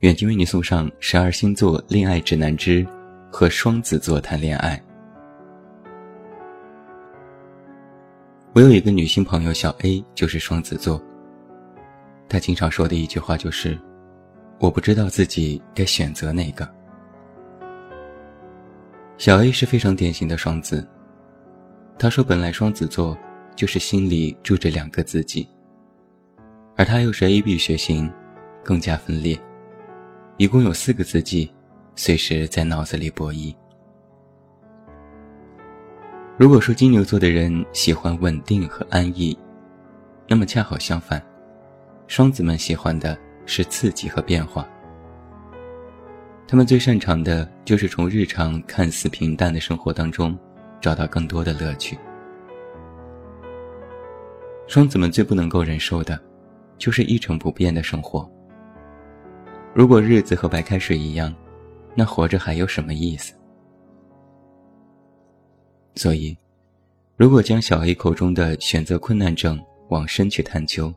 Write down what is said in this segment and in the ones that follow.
远近为你送上十二星座恋爱指南之和双子座谈恋爱。我有一个女性朋友小 A，就是双子座。她经常说的一句话就是：“我不知道自己该选择哪个。”小 A 是非常典型的双子。她说：“本来双子座就是心里住着两个自己，而她又是 AB 血型，更加分裂。”一共有四个字迹，随时在脑子里博弈。如果说金牛座的人喜欢稳定和安逸，那么恰好相反，双子们喜欢的是刺激和变化。他们最擅长的就是从日常看似平淡的生活当中，找到更多的乐趣。双子们最不能够忍受的，就是一成不变的生活。如果日子和白开水一样，那活着还有什么意思？所以，如果将小 A 口中的选择困难症往深去探究，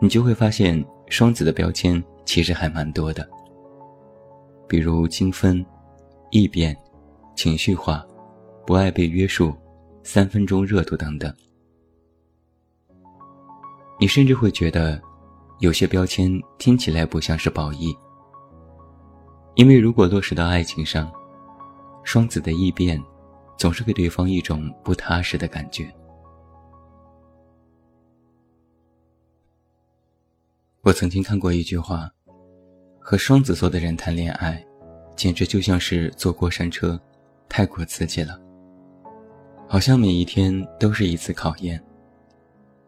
你就会发现双子的标签其实还蛮多的，比如精分、易变、情绪化、不爱被约束、三分钟热度等等。你甚至会觉得。有些标签听起来不像是褒义，因为如果落实到爱情上，双子的异变，总是给对方一种不踏实的感觉。我曾经看过一句话，和双子座的人谈恋爱，简直就像是坐过山车，太过刺激了，好像每一天都是一次考验。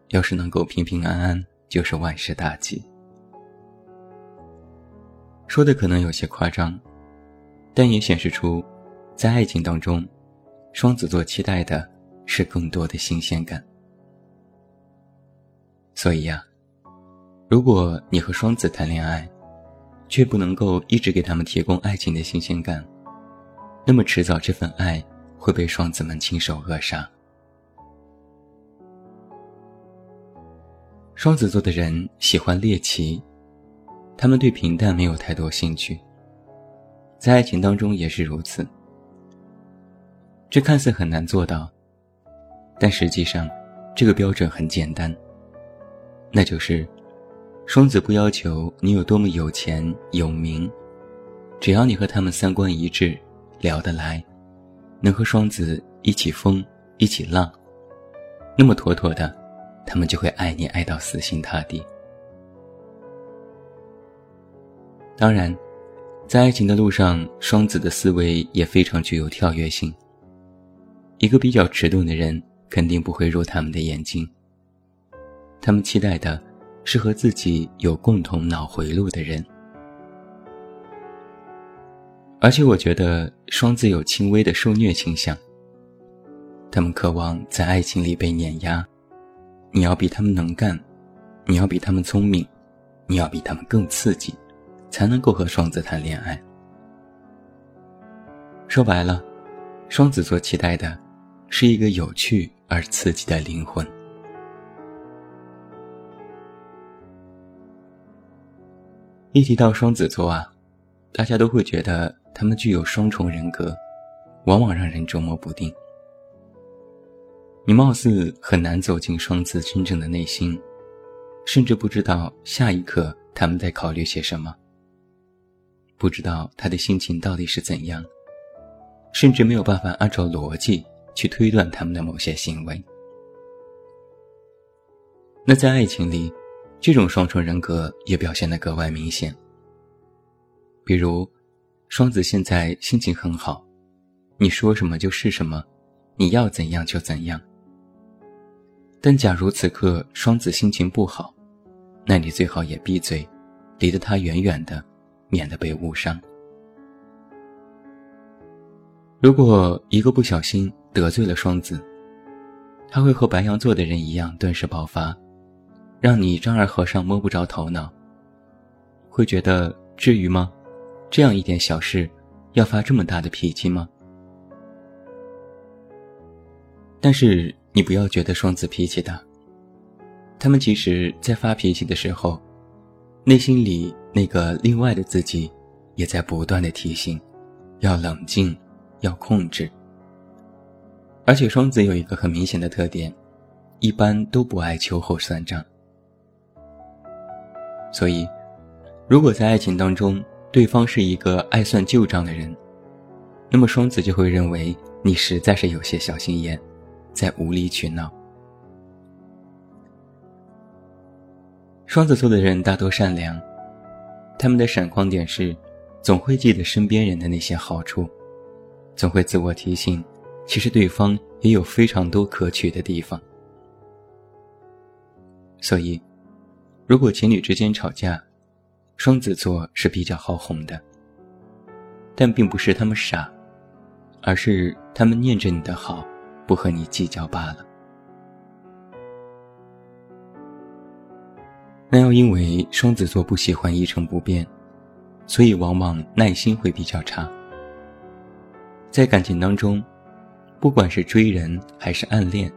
要是能够平平安安。就是万事大吉。说的可能有些夸张，但也显示出，在爱情当中，双子座期待的是更多的新鲜感。所以呀，如果你和双子谈恋爱，却不能够一直给他们提供爱情的新鲜感，那么迟早这份爱会被双子们亲手扼杀。双子座的人喜欢猎奇，他们对平淡没有太多兴趣，在爱情当中也是如此。这看似很难做到，但实际上，这个标准很简单，那就是，双子不要求你有多么有钱有名，只要你和他们三观一致，聊得来，能和双子一起疯一起浪，那么妥妥的。他们就会爱你爱到死心塌地。当然，在爱情的路上，双子的思维也非常具有跳跃性。一个比较迟钝的人肯定不会入他们的眼睛。他们期待的是和自己有共同脑回路的人。而且，我觉得双子有轻微的受虐倾向。他们渴望在爱情里被碾压。你要比他们能干，你要比他们聪明，你要比他们更刺激，才能够和双子谈恋爱。说白了，双子座期待的是一个有趣而刺激的灵魂。一提到双子座啊，大家都会觉得他们具有双重人格，往往让人捉摸不定。你貌似很难走进双子真正的内心，甚至不知道下一刻他们在考虑些什么，不知道他的心情到底是怎样，甚至没有办法按照逻辑去推断他们的某些行为。那在爱情里，这种双重人格也表现得格外明显。比如，双子现在心情很好，你说什么就是什么，你要怎样就怎样。但假如此刻双子心情不好，那你最好也闭嘴，离得他远远的，免得被误伤。如果一个不小心得罪了双子，他会和白羊座的人一样顿时爆发，让你丈二和尚摸不着头脑。会觉得至于吗？这样一点小事，要发这么大的脾气吗？但是你不要觉得双子脾气大，他们其实在发脾气的时候，内心里那个另外的自己，也在不断的提醒，要冷静。要控制，而且双子有一个很明显的特点，一般都不爱秋后算账。所以，如果在爱情当中，对方是一个爱算旧账的人，那么双子就会认为你实在是有些小心眼，在无理取闹。双子座的人大多善良，他们的闪光点是，总会记得身边人的那些好处。总会自我提醒，其实对方也有非常多可取的地方。所以，如果情侣之间吵架，双子座是比较好哄的。但并不是他们傻，而是他们念着你的好，不和你计较罢了。那要因为双子座不喜欢一成不变，所以往往耐心会比较差。在感情当中，不管是追人还是暗恋，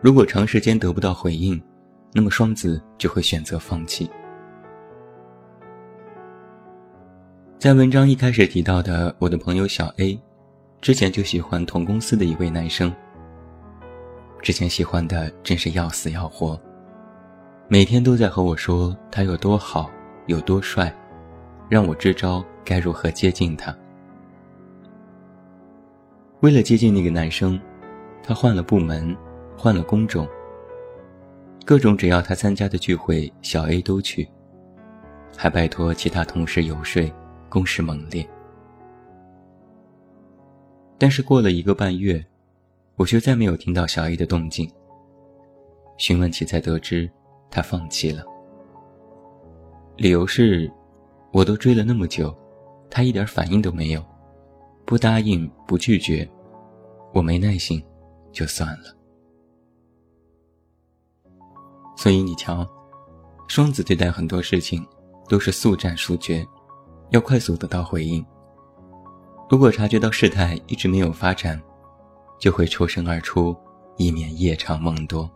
如果长时间得不到回应，那么双子就会选择放弃。在文章一开始提到的我的朋友小 A，之前就喜欢同公司的一位男生。之前喜欢的真是要死要活，每天都在和我说他有多好，有多帅，让我支招该如何接近他。为了接近那个男生，他换了部门，换了工种。各种只要他参加的聚会，小 A 都去，还拜托其他同事游说，攻势猛烈。但是过了一个半月，我就再没有听到小 A 的动静。询问起才得知，他放弃了。理由是，我都追了那么久，他一点反应都没有。不答应，不拒绝，我没耐心，就算了。所以你瞧，双子对待很多事情都是速战速决，要快速得到回应。如果察觉到事态一直没有发展，就会抽身而出，以免夜长梦多。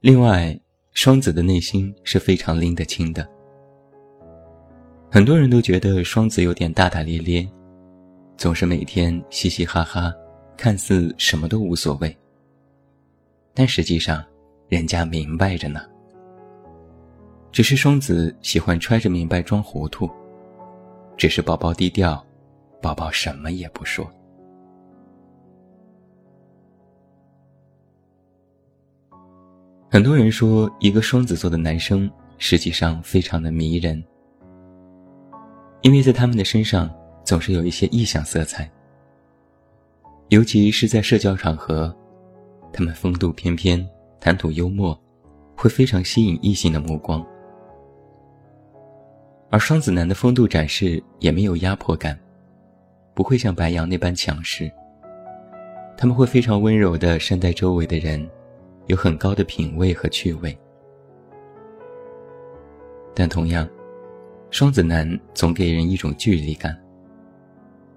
另外，双子的内心是非常拎得清的。很多人都觉得双子有点大大咧咧，总是每天嘻嘻哈哈，看似什么都无所谓。但实际上，人家明白着呢。只是双子喜欢揣着明白装糊涂，只是宝宝低调，宝宝什么也不说。很多人说，一个双子座的男生实际上非常的迷人。因为在他们的身上总是有一些异想色彩，尤其是在社交场合，他们风度翩翩，谈吐幽默，会非常吸引异性的目光。而双子男的风度展示也没有压迫感，不会像白羊那般强势。他们会非常温柔地善待周围的人，有很高的品味和趣味。但同样。双子男总给人一种距离感，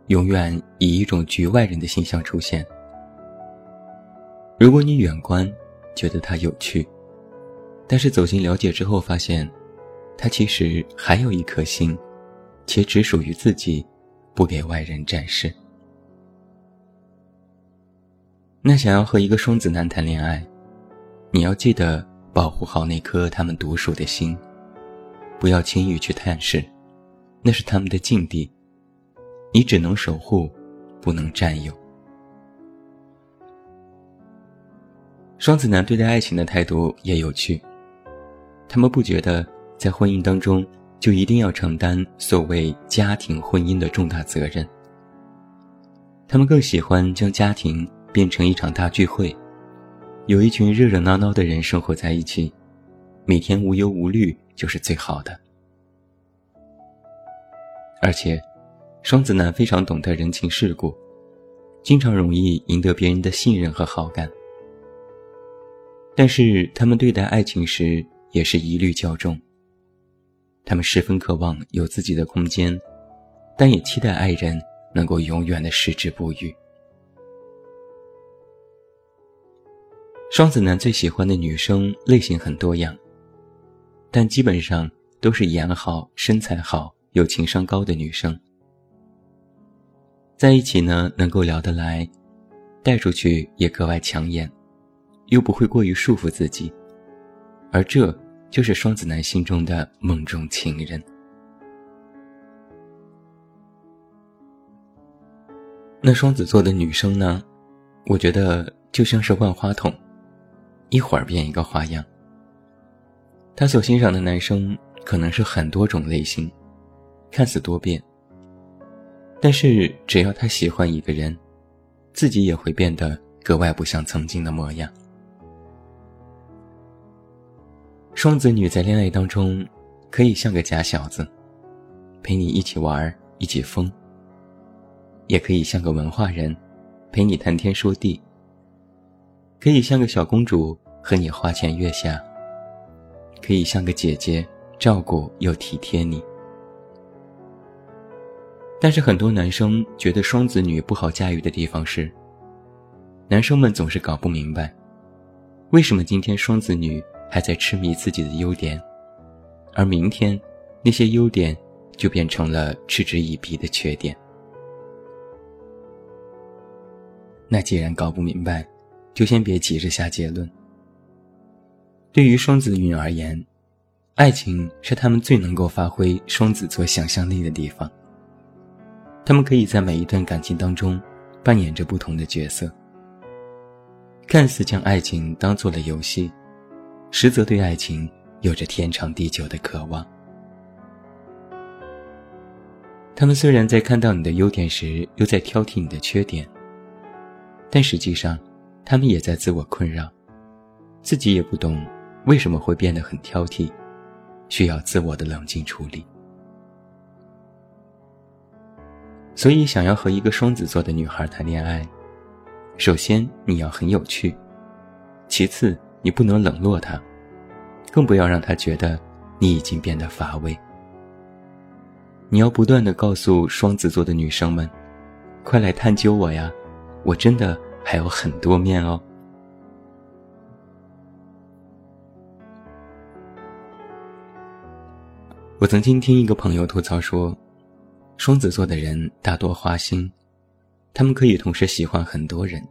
永远以一种局外人的形象出现。如果你远观，觉得他有趣，但是走进了解之后，发现他其实还有一颗心，且只属于自己，不给外人展示。那想要和一个双子男谈恋爱，你要记得保护好那颗他们独属的心。不要轻易去探视，那是他们的禁地，你只能守护，不能占有。双子男对待爱情的态度也有趣，他们不觉得在婚姻当中就一定要承担所谓家庭婚姻的重大责任，他们更喜欢将家庭变成一场大聚会，有一群热热闹闹的人生活在一起。每天无忧无虑就是最好的。而且，双子男非常懂得人情世故，经常容易赢得别人的信任和好感。但是，他们对待爱情时也是疑虑较重。他们十分渴望有自己的空间，但也期待爱人能够永远的矢志不渝。双子男最喜欢的女生类型很多样，但基本上都是颜好、身材好。有情商高的女生，在一起呢，能够聊得来，带出去也格外抢眼，又不会过于束缚自己，而这就是双子男心中的梦中情人。那双子座的女生呢？我觉得就像是万花筒，一会儿变一个花样。她所欣赏的男生可能是很多种类型。看似多变，但是只要他喜欢一个人，自己也会变得格外不像曾经的模样。双子女在恋爱当中，可以像个假小子，陪你一起玩一起疯；也可以像个文化人，陪你谈天说地；可以像个小公主，和你花前月下；可以像个姐姐，照顾又体贴你。但是很多男生觉得双子女不好驾驭的地方是，男生们总是搞不明白，为什么今天双子女还在痴迷自己的优点，而明天那些优点就变成了嗤之以鼻的缺点。那既然搞不明白，就先别急着下结论。对于双子女而言，爱情是他们最能够发挥双子座想象力的地方。他们可以在每一段感情当中扮演着不同的角色，看似将爱情当做了游戏，实则对爱情有着天长地久的渴望。他们虽然在看到你的优点时又在挑剔你的缺点，但实际上，他们也在自我困扰，自己也不懂为什么会变得很挑剔，需要自我的冷静处理。所以，想要和一个双子座的女孩谈恋爱，首先你要很有趣，其次你不能冷落他，更不要让他觉得你已经变得乏味。你要不断的告诉双子座的女生们：“快来探究我呀，我真的还有很多面哦。”我曾经听一个朋友吐槽说。双子座的人大多花心，他们可以同时喜欢很多人。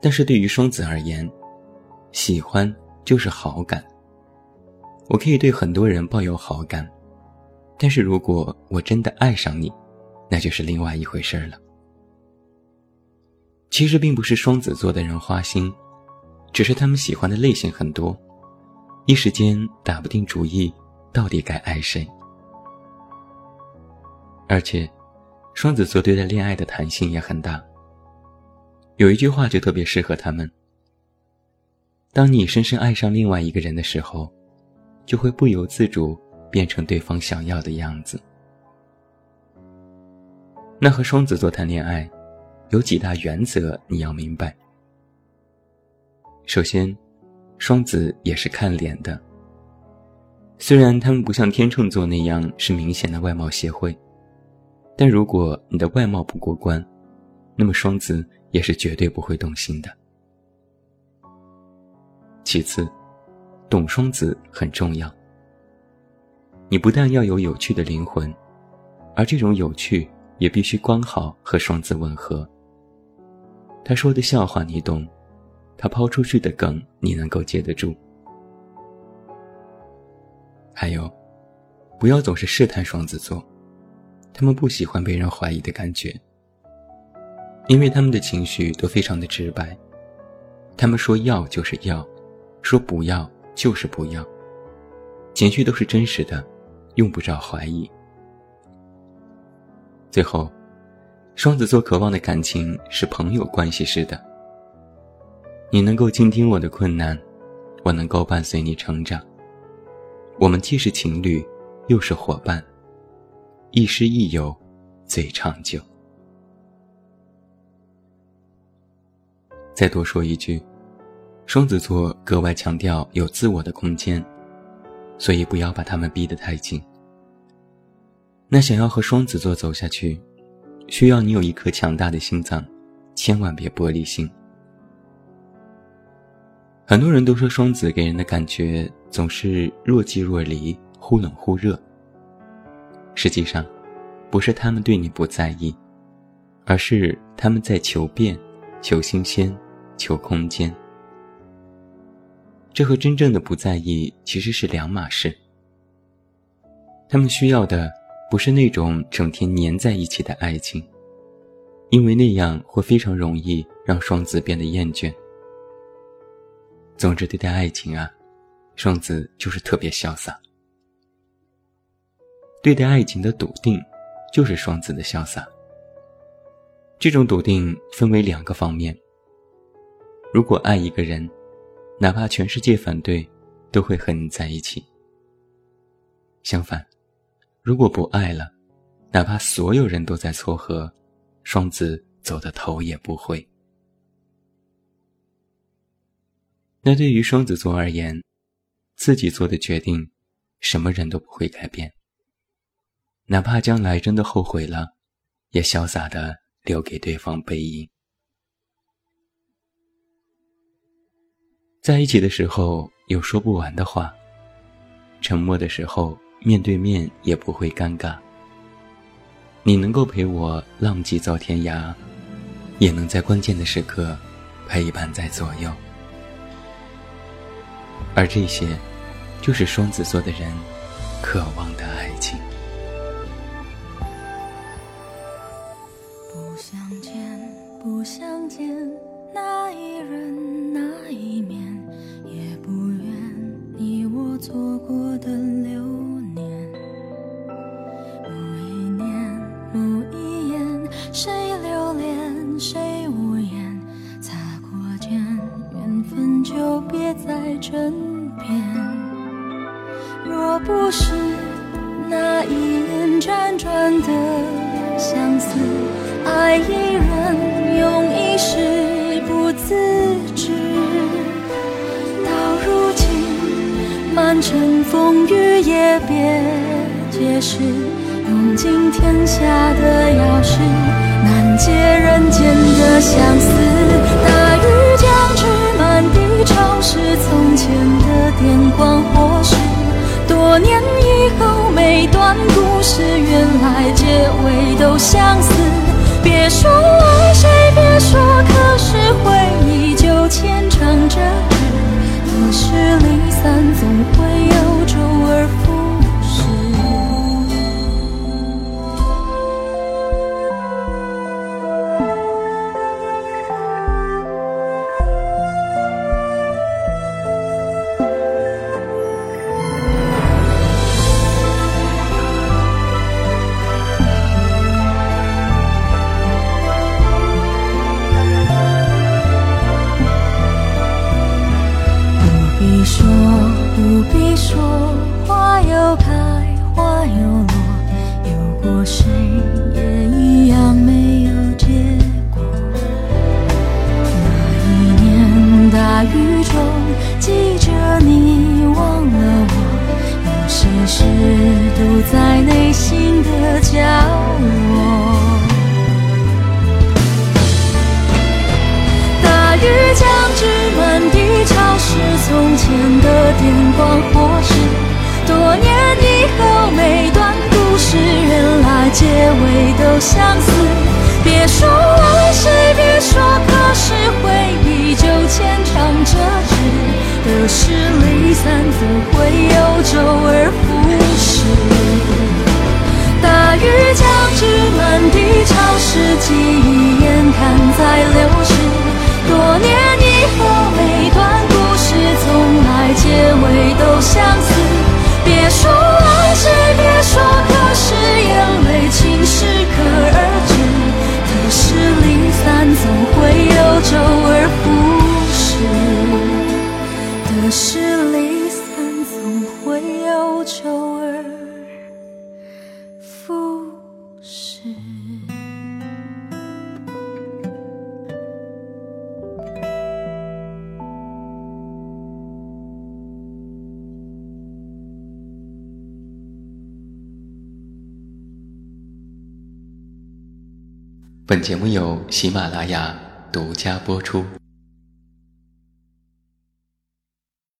但是对于双子而言，喜欢就是好感。我可以对很多人抱有好感，但是如果我真的爱上你，那就是另外一回事了。其实并不是双子座的人花心，只是他们喜欢的类型很多，一时间打不定主意，到底该爱谁。而且，双子座对待恋爱的弹性也很大。有一句话就特别适合他们：当你深深爱上另外一个人的时候，就会不由自主变成对方想要的样子。那和双子座谈恋爱，有几大原则你要明白。首先，双子也是看脸的。虽然他们不像天秤座那样是明显的外貌协会。但如果你的外貌不过关，那么双子也是绝对不会动心的。其次，懂双子很重要。你不但要有有趣的灵魂，而这种有趣也必须刚好和双子吻合。他说的笑话你懂，他抛出去的梗你能够接得住。还有，不要总是试探双子座。他们不喜欢被人怀疑的感觉，因为他们的情绪都非常的直白。他们说要就是要，说不要就是不要，情绪都是真实的，用不着怀疑。最后，双子座渴望的感情是朋友关系似的。你能够倾听我的困难，我能够伴随你成长。我们既是情侣，又是伙伴，亦师亦友，最长久。再多说一句，双子座格外强调有自我的空间，所以不要把他们逼得太紧。那想要和双子座走下去，需要你有一颗强大的心脏，千万别玻璃心。很多人都说双子给人的感觉总是若即若离，忽冷忽热。实际上，不是他们对你不在意，而是他们在求变、求新鲜、求空间。这和真正的不在意其实是两码事。他们需要的不是那种整天黏在一起的爱情，因为那样会非常容易让双子变得厌倦。总之，对待爱情啊，双子就是特别潇洒。对待爱情的笃定，就是双子的潇洒。这种笃定分为两个方面。如果爱一个人，哪怕全世界反对，都会和你在一起。相反，如果不爱了，哪怕所有人都在撮合，双子走的头也不回。那对于双子座而言，自己做的决定，什么人都不会改变。哪怕将来真的后悔了，也潇洒的留给对方背影。在一起的时候有说不完的话，沉默的时候面对面也不会尴尬。你能够陪我浪迹走天涯，也能在关键的时刻陪伴在左右。而这些，就是双子座的人渴望的爱情。不相见，不相见那一人那一面，身边。若不是那一念辗转的相思，爱一人用一世不自知。到如今，满城风雨也别解释，用尽天下的钥匙，难解人间的相思。大雨，是，从前的电光火石。多年以后，每段故事原来结尾都相似。别说爱谁，别说，可是回忆就牵肠着可是离散，总会有光，或是多年以后每段故事，原来结尾都相似，别说爱谁，别说，可是回忆就牵肠折纸，得失离散总会有周而复始。大雨将至，满地潮湿，记忆眼看在流逝。多相思。本节目由喜马拉雅独家播出。